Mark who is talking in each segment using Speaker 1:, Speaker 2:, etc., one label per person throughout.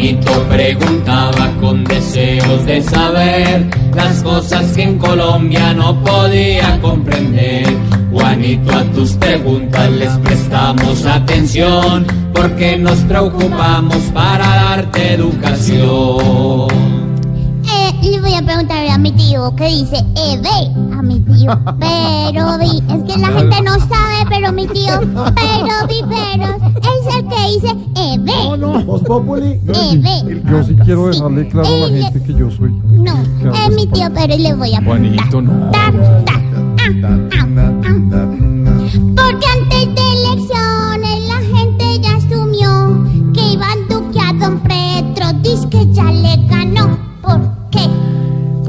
Speaker 1: Juanito preguntaba con deseos de saber las cosas que en Colombia no podía comprender. Juanito, a tus preguntas les prestamos atención porque nos preocupamos para darte educación.
Speaker 2: Eh, le voy a preguntar a mi tío qué dice EB a mi tío. Pero vi, es que la gente no sabe, pero mi tío, pero vi, dice EB.
Speaker 3: No, no. Voz Populi.
Speaker 2: EB.
Speaker 4: Yo sí quiero dejarle claro a la gente que yo soy.
Speaker 2: No, es mi tío, pero le voy a preguntar.
Speaker 4: Juanito, no.
Speaker 2: Ta, ta, ah, ah, ah. Porque antes de elecciones la gente ya asumió que Iván Duque a Don Petro dice que ya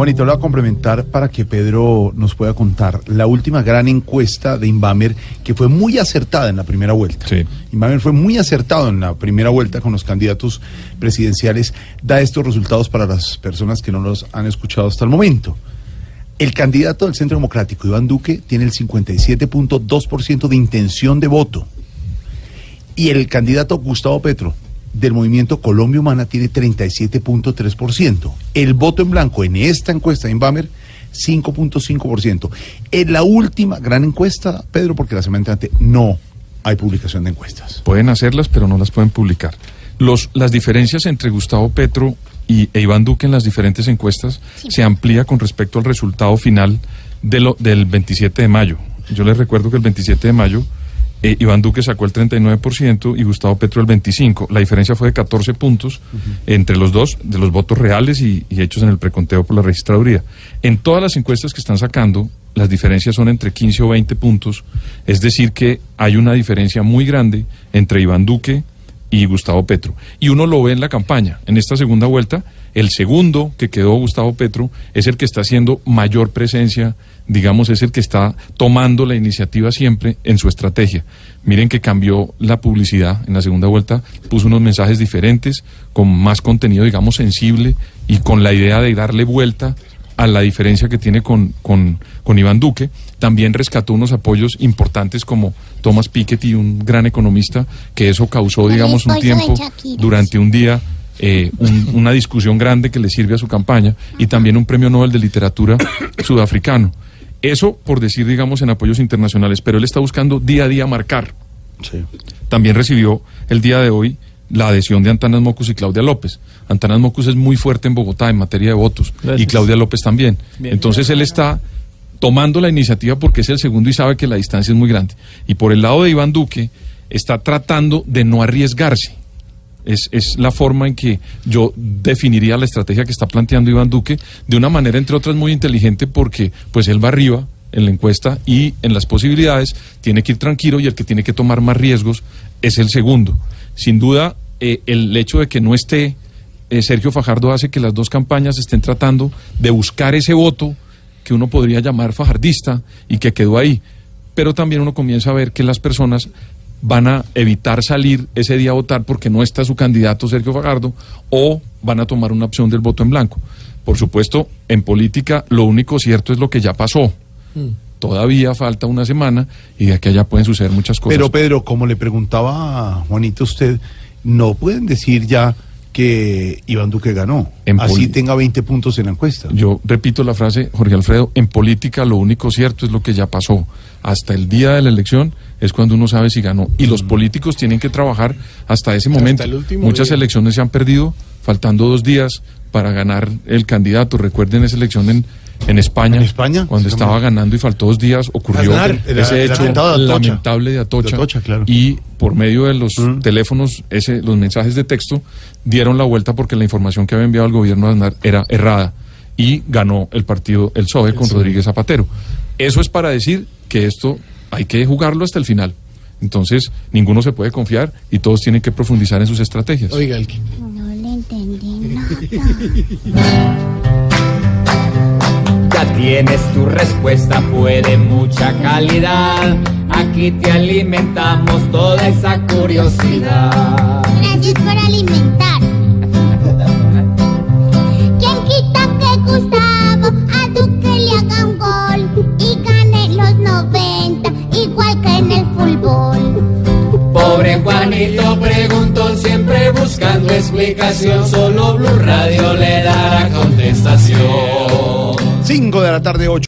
Speaker 3: Juanito, lo voy a complementar para que Pedro nos pueda contar la última gran encuesta de Inbamer que fue muy acertada en la primera vuelta.
Speaker 4: Sí.
Speaker 3: Inbamer fue muy acertado en la primera vuelta con los candidatos presidenciales. Da estos resultados para las personas que no los han escuchado hasta el momento. El candidato del Centro Democrático, Iván Duque, tiene el 57.2% de intención de voto. Y el candidato Gustavo Petro del movimiento Colombia Humana tiene 37.3%. El voto en blanco en esta encuesta de Inbamer, 5.5%. En la última gran encuesta, Pedro, porque la semana entrante no hay publicación de encuestas.
Speaker 4: Pueden hacerlas, pero no las pueden publicar. Los, las diferencias entre Gustavo Petro y e Iván Duque en las diferentes encuestas se amplía con respecto al resultado final de lo, del 27 de mayo. Yo les recuerdo que el 27 de mayo eh, Iván Duque sacó el 39% y Gustavo Petro el 25%. La diferencia fue de 14 puntos entre los dos, de los votos reales y, y hechos en el preconteo por la registraduría. En todas las encuestas que están sacando, las diferencias son entre 15 o 20 puntos, es decir, que hay una diferencia muy grande entre Iván Duque y Gustavo Petro. Y uno lo ve en la campaña. En esta segunda vuelta, el segundo que quedó Gustavo Petro es el que está haciendo mayor presencia, digamos, es el que está tomando la iniciativa siempre en su estrategia. Miren que cambió la publicidad en la segunda vuelta, puso unos mensajes diferentes, con más contenido, digamos, sensible y con la idea de darle vuelta a la diferencia que tiene con, con, con Iván Duque. También rescató unos apoyos importantes como Thomas Piketty, un gran economista, que eso causó, digamos, un tiempo durante un día. eh, un- una discusión grande que le sirve a su campaña y también un premio Nobel de literatura sudafricano. Eso por decir, digamos, en apoyos internacionales, pero él está buscando día a día marcar.
Speaker 3: Sí.
Speaker 4: También recibió el día de hoy la adhesión de Antanas Mocus y Claudia López. Antanas Mocus es muy fuerte en Bogotá en materia de votos y. Claudia López también. Entonces él está tomando la iniciativa porque es el segundo y sabe que la distancia es muy grande. Y por el lado de Iván Duque está tratando de no arriesgarse. Es, es la forma en que yo definiría la estrategia que está planteando Iván Duque de una manera, entre otras, muy inteligente porque pues él va arriba en la encuesta y en las posibilidades tiene que ir tranquilo y el que tiene que tomar más riesgos es el segundo. Sin duda, eh, el hecho de que no esté eh, Sergio Fajardo hace que las dos campañas estén tratando de buscar ese voto que uno podría llamar fajardista y que quedó ahí. Pero también uno comienza a ver que las personas van a evitar salir ese día a votar porque no está su candidato Sergio Fajardo o van a tomar una opción del voto en blanco. Por supuesto, en política lo único cierto es lo que ya pasó. Todavía falta una semana y de aquí a allá pueden suceder muchas cosas.
Speaker 3: Pero Pedro, como le preguntaba a Juanito usted, no pueden decir ya que Iván Duque ganó.
Speaker 4: En
Speaker 3: Así tenga 20 puntos en la encuesta.
Speaker 4: Yo repito la frase, Jorge Alfredo, en política lo único cierto es lo que ya pasó. Hasta el día de la elección es cuando uno sabe si ganó. Y los políticos tienen que trabajar hasta ese momento.
Speaker 5: el último
Speaker 4: Muchas
Speaker 5: día.
Speaker 4: elecciones se han perdido, faltando dos días para ganar el candidato. Recuerden esa elección en, en España.
Speaker 3: ¿En España?
Speaker 4: Cuando
Speaker 3: Sí,
Speaker 4: estaba
Speaker 3: hombre.
Speaker 4: ganando y faltó dos días, ocurrió
Speaker 3: Aznar, el-
Speaker 4: ese
Speaker 3: el
Speaker 4: hecho
Speaker 3: de Atocha.
Speaker 4: lamentable de Atocha.
Speaker 3: De Atocha, claro.
Speaker 4: Y por medio de los
Speaker 3: Mm.
Speaker 4: teléfonos, ese, los mensajes de texto, dieron la vuelta porque la información que había enviado el gobierno de Aznar era errada y ganó el partido el PSOE con Rodríguez Zapatero. Eso es para decir que esto hay que jugarlo hasta el final. Entonces, ninguno se puede confiar y todos tienen que profundizar en sus estrategias.
Speaker 5: Oiga, el que-
Speaker 2: No le entendí nada.
Speaker 1: Tienes tu respuesta, fue de mucha calidad. Aquí te alimentamos toda esa curiosidad.
Speaker 2: Gracias por alimentar. ¿Quién quita que Gustavo a Duque le haga un gol y gane los 90 igual que en el fútbol?
Speaker 1: Pobre Juanito preguntó siempre buscando explicación. solo Blue Radio le dará contestación.
Speaker 3: 5 de la tarde, 8.